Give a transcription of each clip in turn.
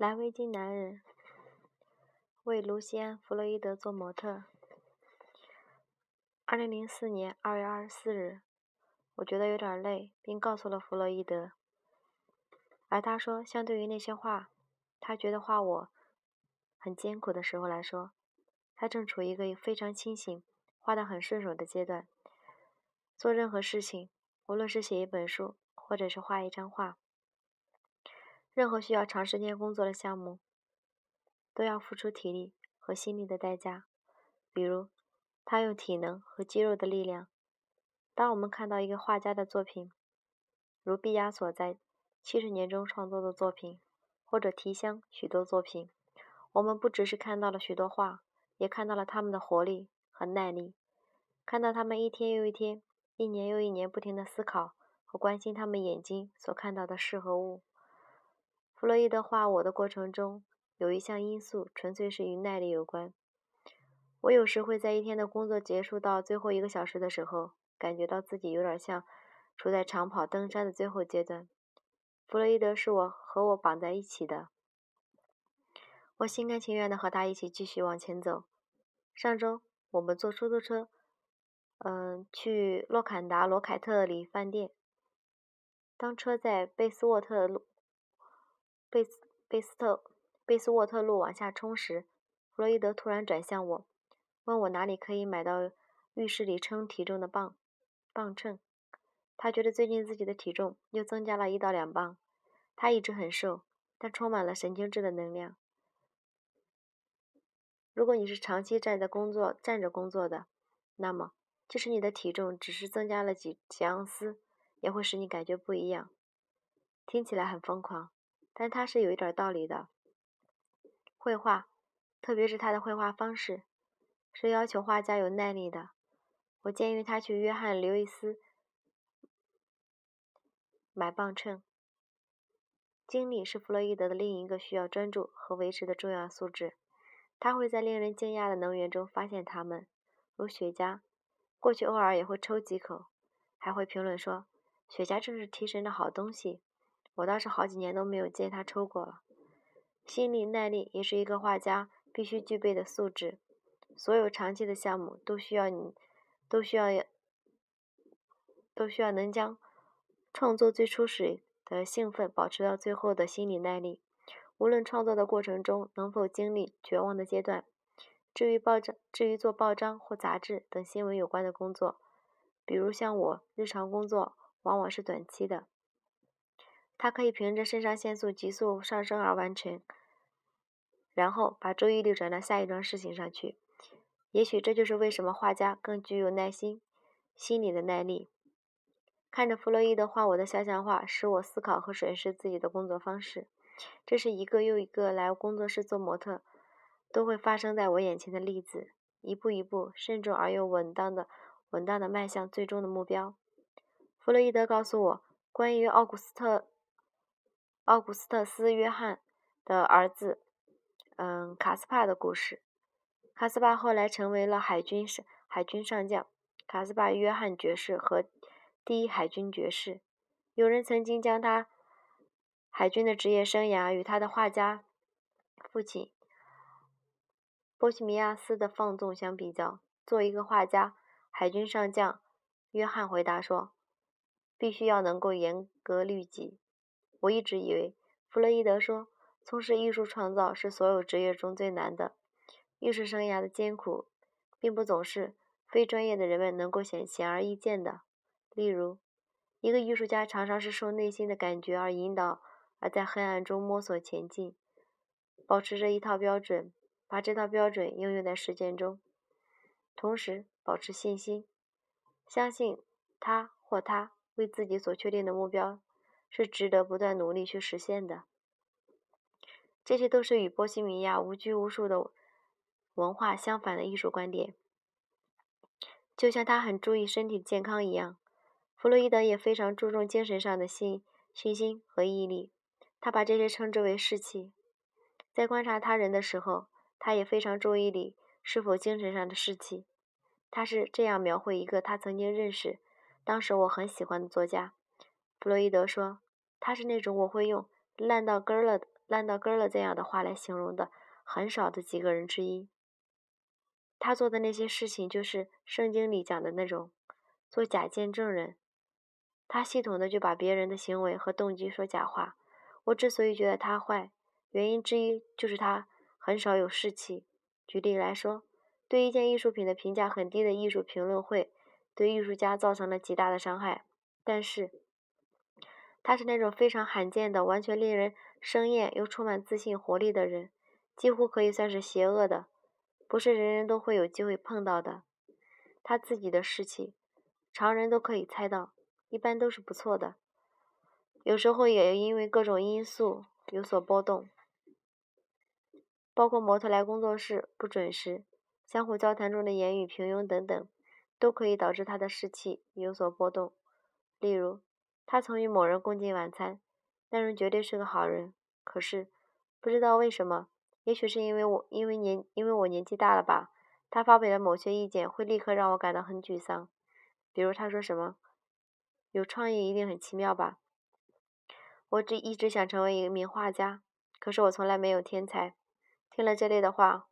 蓝围巾男人为卢西安·弗洛伊德做模特。二零零四年二月二十四日，我觉得有点累，并告诉了弗洛伊德。而他说，相对于那些画，他觉得画我很艰苦的时候来说，他正处于一个非常清醒、画得很顺手的阶段。做任何事情，无论是写一本书，或者是画一张画。任何需要长时间工作的项目，都要付出体力和心力的代价。比如，他用体能和肌肉的力量。当我们看到一个画家的作品，如毕加索在七十年中创作的作品，或者提香许多作品，我们不只是看到了许多画，也看到了他们的活力和耐力，看到他们一天又一天、一年又一年不停的思考和关心他们眼睛所看到的事和物。弗洛伊德画我的过程中，有一项因素纯粹是与耐力有关。我有时会在一天的工作结束到最后一个小时的时候，感觉到自己有点像处在长跑登山的最后阶段。弗洛伊德是我和我绑在一起的，我心甘情愿地和他一起继续往前走。上周我们坐出租车，嗯，去洛坎达罗凯特里饭店。当车在贝斯沃特路。贝斯贝斯特贝斯沃特路往下冲时，弗洛伊德突然转向我，问我哪里可以买到浴室里称体重的磅磅秤。他觉得最近自己的体重又增加了一到两磅。他一直很瘦，但充满了神经质的能量。如果你是长期站在工作站着工作的，那么即使你的体重只是增加了几几盎司，也会使你感觉不一样。听起来很疯狂。但他是有一点道理的。绘画，特别是他的绘画方式，是要求画家有耐力的。我建议他去约翰·刘易斯买磅秤。精力是弗洛伊德的另一个需要专注和维持的重要素质。他会在令人惊讶的能源中发现它们，如雪茄。过去偶尔也会抽几口，还会评论说：“雪茄正是提神的好东西。”我倒是好几年都没有见他抽过了。心理耐力也是一个画家必须具备的素质。所有长期的项目都需要你，都需要，都需要能将创作最初时的兴奋保持到最后的心理耐力。无论创作的过程中能否经历绝望的阶段。至于报章，至于做报章或杂志等新闻有关的工作，比如像我日常工作往往是短期的。他可以凭着肾上腺素急速上升而完成，然后把注意力转到下一桩事情上去。也许这就是为什么画家更具有耐心、心理的耐力。看着弗洛伊德画我的肖像画，使我思考和审视自己的工作方式。这是一个又一个来工作室做模特都会发生在我眼前的例子，一步一步慎重而又稳当的、稳当的迈向最终的目标。弗洛伊德告诉我关于奥古斯特。奥古斯特斯·约翰的儿子，嗯，卡斯帕的故事。卡斯帕后来成为了海军上海军上将，卡斯帕·约翰爵士和第一海军爵士。有人曾经将他海军的职业生涯与他的画家父亲波西米亚斯的放纵相比较。作为一个画家，海军上将约翰回答说：“必须要能够严格律己。”我一直以为，弗洛伊德说，从事艺术创造是所有职业中最难的。艺术生涯的艰苦，并不总是非专业的人们能够显显而易见的。例如，一个艺术家常常是受内心的感觉而引导，而在黑暗中摸索前进，保持着一套标准，把这套标准应用在实践中，同时保持信心，相信他或他为自己所确定的目标。是值得不断努力去实现的。这些都是与波西米亚无拘无束的文化相反的艺术观点。就像他很注意身体健康一样，弗洛伊德也非常注重精神上的信信心和毅力。他把这些称之为士气。在观察他人的时候，他也非常注意你是否精神上的士气。他是这样描绘一个他曾经认识、当时我很喜欢的作家。弗洛伊德说：“他是那种我会用烂到根儿了、烂到根儿了这样的话来形容的很少的几个人之一。他做的那些事情，就是圣经里讲的那种做假见证人。他系统的就把别人的行为和动机说假话。我之所以觉得他坏，原因之一就是他很少有士气。举例来说，对一件艺术品的评价很低的艺术评论会，对艺术家造成了极大的伤害。但是，他是那种非常罕见的、完全令人生厌又充满自信活力的人，几乎可以算是邪恶的，不是人人都会有机会碰到的。他自己的士气，常人都可以猜到。一般都是不错的，有时候也因为各种因素有所波动，包括模特来工作室不准时、相互交谈中的言语平庸等等，都可以导致他的士气有所波动。例如，他曾与某人共进晚餐，那人绝对是个好人，可是不知道为什么，也许是因为我因为年因为我年纪大了吧，他发表的某些意见会立刻让我感到很沮丧，比如他说什么。有创意一定很奇妙吧？我只一直想成为一名画家，可是我从来没有天才。听了这类的话，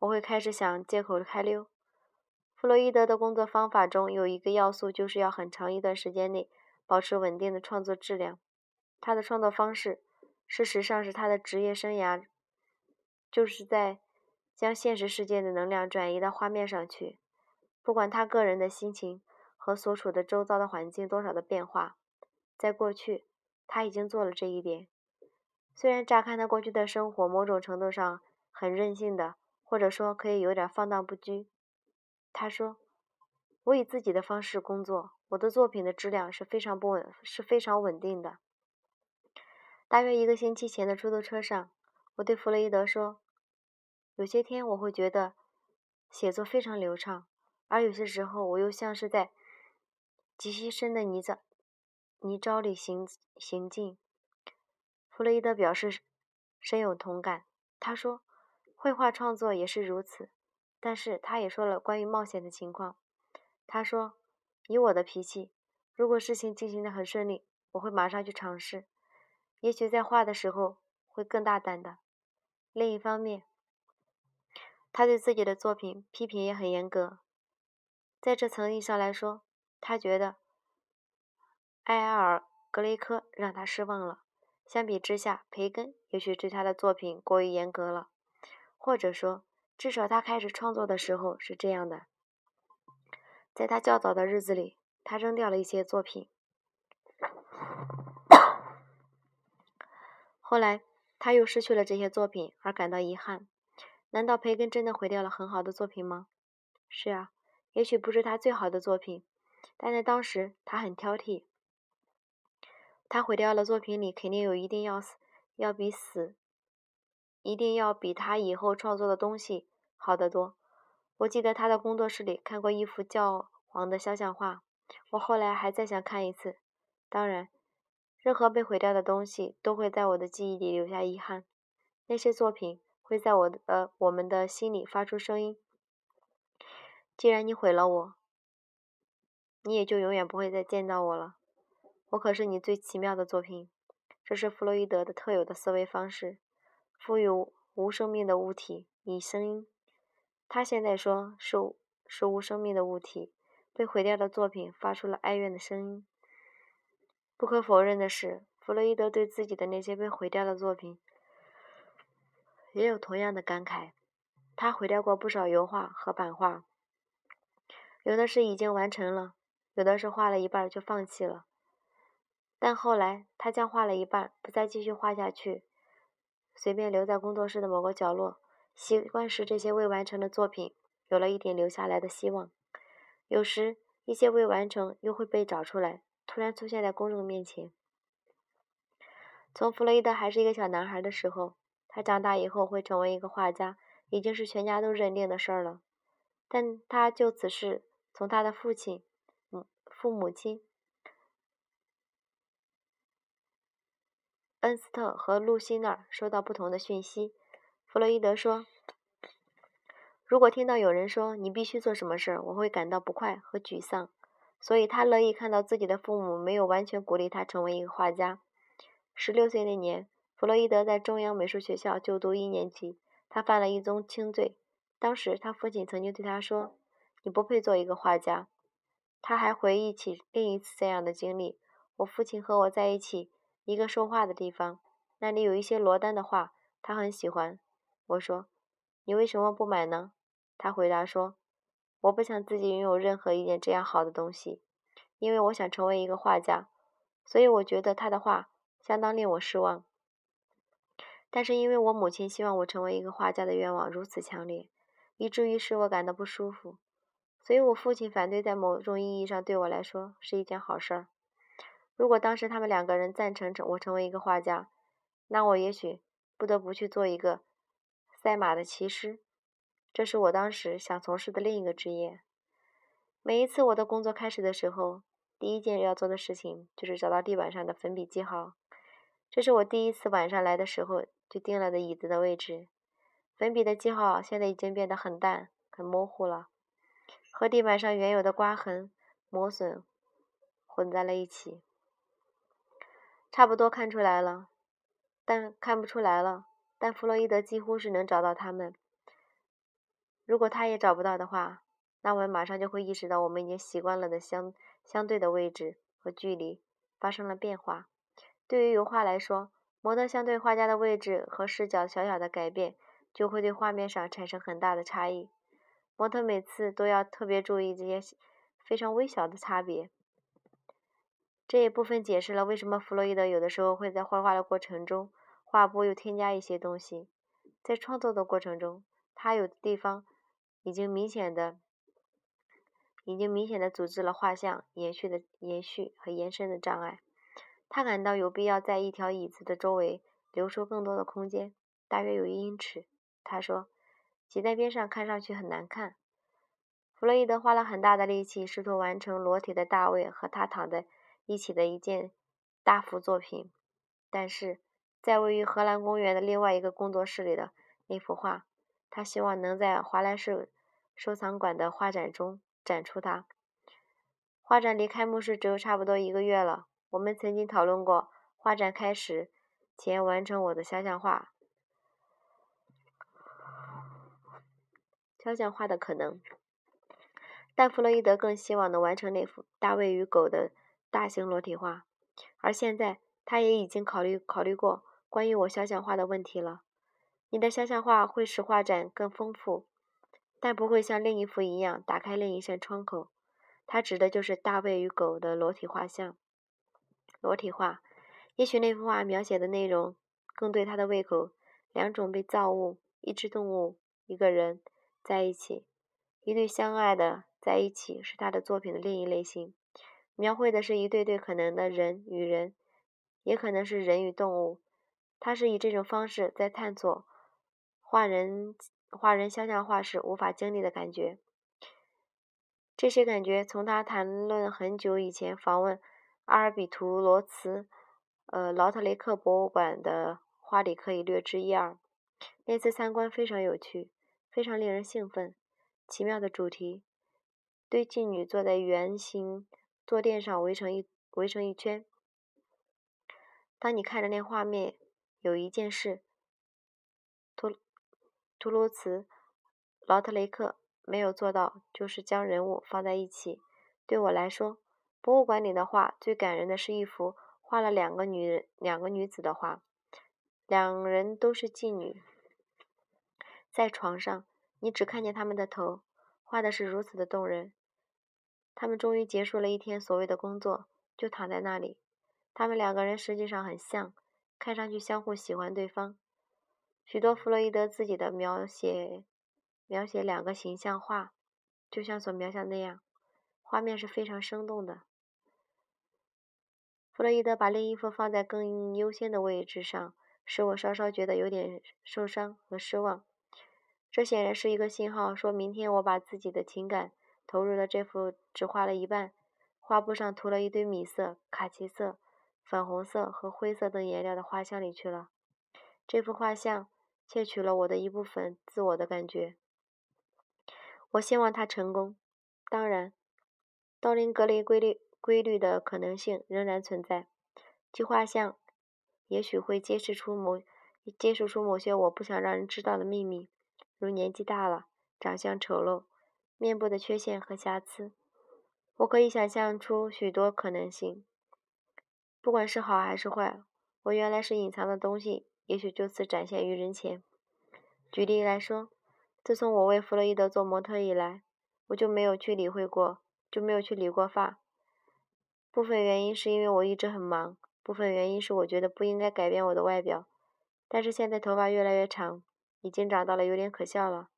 我会开始想借口开溜。弗洛伊德的工作方法中有一个要素，就是要很长一段时间内保持稳定的创作质量。他的创作方式，事实上是他的职业生涯，就是在将现实世界的能量转移到画面上去，不管他个人的心情。和所处的周遭的环境多少的变化，在过去他已经做了这一点。虽然乍看他过去的生活某种程度上很任性的，或者说可以有点放荡不羁。他说：“我以自己的方式工作，我的作品的质量是非常不稳，是非常稳定的。”大约一个星期前的出租车上，我对弗洛伊德说：“有些天我会觉得写作非常流畅，而有些时候我又像是在……”极其深的泥沼泥沼里行行进，弗洛伊德表示深有同感。他说，绘画创作也是如此。但是他也说了关于冒险的情况。他说，以我的脾气，如果事情进行的很顺利，我会马上去尝试，也许在画的时候会更大胆的。另一方面，他对自己的作品批评也很严格。在这层意义上来说。他觉得埃尔格雷科让他失望了。相比之下，培根也许对他的作品过于严格了，或者说，至少他开始创作的时候是这样的。在他较早的日子里，他扔掉了一些作品。后来，他又失去了这些作品，而感到遗憾。难道培根真的毁掉了很好的作品吗？是啊，也许不是他最好的作品。但在当时，他很挑剔。他毁掉了作品里肯定有一定要死，要比死，一定要比他以后创作的东西好得多。我记得他的工作室里看过一幅教皇的肖像画，我后来还再想看一次。当然，任何被毁掉的东西都会在我的记忆里留下遗憾。那些作品会在我的呃我们的心里发出声音。既然你毁了我。你也就永远不会再见到我了。我可是你最奇妙的作品。这是弗洛伊德的特有的思维方式：赋予无生命的物体以声音。他现在说是是无生命的物体被毁掉的作品发出了哀怨的声音。不可否认的是，弗洛伊德对自己的那些被毁掉的作品也有同样的感慨。他毁掉过不少油画和版画，有的是已经完成了。有的是画了一半就放弃了，但后来他将画了一半不再继续画下去，随便留在工作室的某个角落。习惯使，这些未完成的作品有了一点留下来的希望。有时，一些未完成又会被找出来，突然出现在公众面前。从弗洛伊德还是一个小男孩的时候，他长大以后会成为一个画家，已经是全家都认定的事儿了。但他就此事从他的父亲。父母亲恩斯特和露西那儿收到不同的讯息。弗洛伊德说：“如果听到有人说你必须做什么事儿，我会感到不快和沮丧。”所以他乐意看到自己的父母没有完全鼓励他成为一个画家。十六岁那年，弗洛伊德在中央美术学校就读一年级，他犯了一宗轻罪。当时他父亲曾经对他说：“你不配做一个画家。”他还回忆起另一次这样的经历：我父亲和我在一起一个说话的地方，那里有一些罗丹的画，他很喜欢。我说：“你为什么不买呢？”他回答说：“我不想自己拥有任何一件这样好的东西，因为我想成为一个画家，所以我觉得他的画相当令我失望。”但是因为我母亲希望我成为一个画家的愿望如此强烈，以至于使我感到不舒服，所以我父亲反对在某种意义上对我来说是一件好事儿。如果当时他们两个人赞成成我成为一个画家，那我也许不得不去做一个赛马的骑师，这是我当时想从事的另一个职业。每一次我的工作开始的时候，第一件要做的事情就是找到地板上的粉笔记号。这是我第一次晚上来的时候。就定了的椅子的位置，粉笔的记号现在已经变得很淡、很模糊了，和地板上原有的刮痕、磨损混在了一起，差不多看出来了，但看不出来了。但弗洛伊德几乎是能找到他们。如果他也找不到的话，那我们马上就会意识到我们已经习惯了的相相对的位置和距离发生了变化。对于油画来说，模特相对画家的位置和视角小小的改变，就会对画面上产生很大的差异。模特每次都要特别注意这些非常微小的差别。这一部分解释了为什么弗洛伊德有的时候会在绘画的过程中，画布又添加一些东西。在创作的过程中，他有的地方已经明显的、已经明显的组织了画像延续的延续和延伸的障碍。他感到有必要在一条椅子的周围留出更多的空间，大约有一英尺。他说：“挤在边上看上去很难看。”弗洛伊德花了很大的力气，试图完成裸体的大卫和他躺在一起的一件大幅作品，但是在位于荷兰公园的另外一个工作室里的那幅画，他希望能在华莱士收藏馆的画展中展出它。画展离开幕式只有差不多一个月了。我们曾经讨论过画展开始前完成我的肖像画，肖像画的可能。但弗洛伊德更希望能完成那幅大卫与狗的大型裸体画，而现在他也已经考虑考虑过关于我肖像画的问题了。你的肖像画会使画展更丰富，但不会像另一幅一样打开另一扇窗口。他指的就是大卫与狗的裸体画像。裸体画，也许那幅画描写的内容更对他的胃口。两种被造物、一只动物、一个人在一起，一对相爱的在一起，是他的作品的另一类型。描绘的是一对对可能的人与人，也可能是人与动物。他是以这种方式在探索画人画人肖像画时无法经历的感觉。这些感觉从他谈论很久以前访问。阿尔比图罗茨，呃，劳特雷克博物馆的画里可以略知一二。那次参观非常有趣，非常令人兴奋。奇妙的主题：堆妓女坐在圆形坐垫上，围成一围成一圈。当你看着那画面，有一件事，图图卢茨劳特雷克没有做到，就是将人物放在一起。对我来说。博物馆里的画最感人的是一幅画了两个女人、两个女子的画，两人都是妓女，在床上，你只看见他们的头，画的是如此的动人。他们终于结束了一天所谓的工作，就躺在那里。他们两个人实际上很像，看上去相互喜欢对方。许多弗洛伊德自己的描写，描写两个形象画，就像所描写那样，画面是非常生动的。弗洛伊德把另一幅放在更优先的位置上，使我稍稍觉得有点受伤和失望。这显然是一个信号，说明天我把自己的情感投入了这幅只画了一半、画布上涂了一堆米色、卡其色、粉红色和灰色等颜料的画像里去了。这幅画像窃取了我的一部分自我的感觉。我希望它成功。当然，道林格雷规律。规律的可能性仍然存在，其画像也许会揭示出某揭示出某些我不想让人知道的秘密，如年纪大了、长相丑陋、面部的缺陷和瑕疵。我可以想象出许多可能性，不管是好还是坏。我原来是隐藏的东西，也许就此展现于人前。举例来说，自从我为弗洛伊德做模特以来，我就没有去理会过，就没有去理过发。部分原因是因为我一直很忙，部分原因是我觉得不应该改变我的外表。但是现在头发越来越长，已经长到了有点可笑了。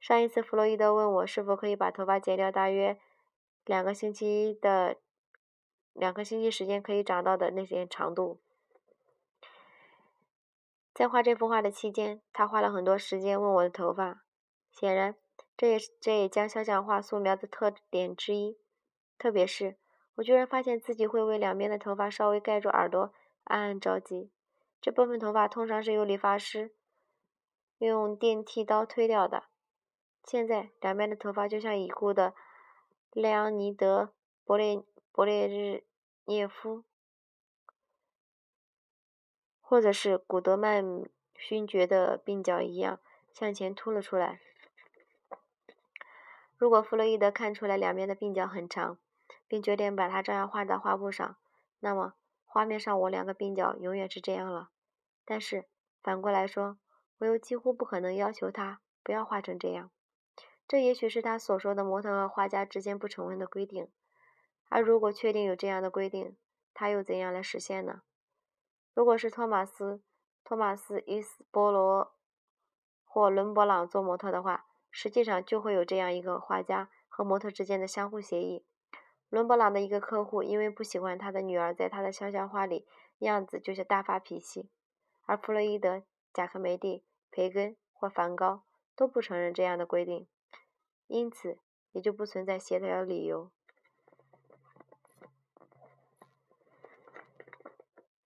上一次弗洛伊德问我是否可以把头发剪掉，大约两个星期的两个星期时间可以长到的那些长度。在画这幅画的期间，他花了很多时间问我的头发。显然，这也是这也将肖像画素描的特点之一。特别是，我居然发现自己会为两边的头发稍微盖住耳朵暗暗着急。这部分头发通常是由理发师用电剃刀推掉的。现在，两边的头发就像已故的莱昂尼德·伯列勃列日涅夫。或者是古德曼勋爵的鬓角一样向前凸了出来。如果弗洛伊德看出来两边的鬓角很长，并决定把它这样画在画布上，那么画面上我两个鬓角永远是这样了。但是反过来说，我又几乎不可能要求他不要画成这样。这也许是他所说的模特和画家之间不成文的规定。而如果确定有这样的规定，他又怎样来实现呢？如果是托马斯·托马斯·伊斯波罗或伦勃朗做模特的话，实际上就会有这样一个画家和模特之间的相互协议。伦勃朗的一个客户因为不喜欢他的女儿在他的肖像画里样子就是大发脾气，而弗洛伊德、贾科梅蒂、培根或梵高都不承认这样的规定，因此也就不存在协调的理由。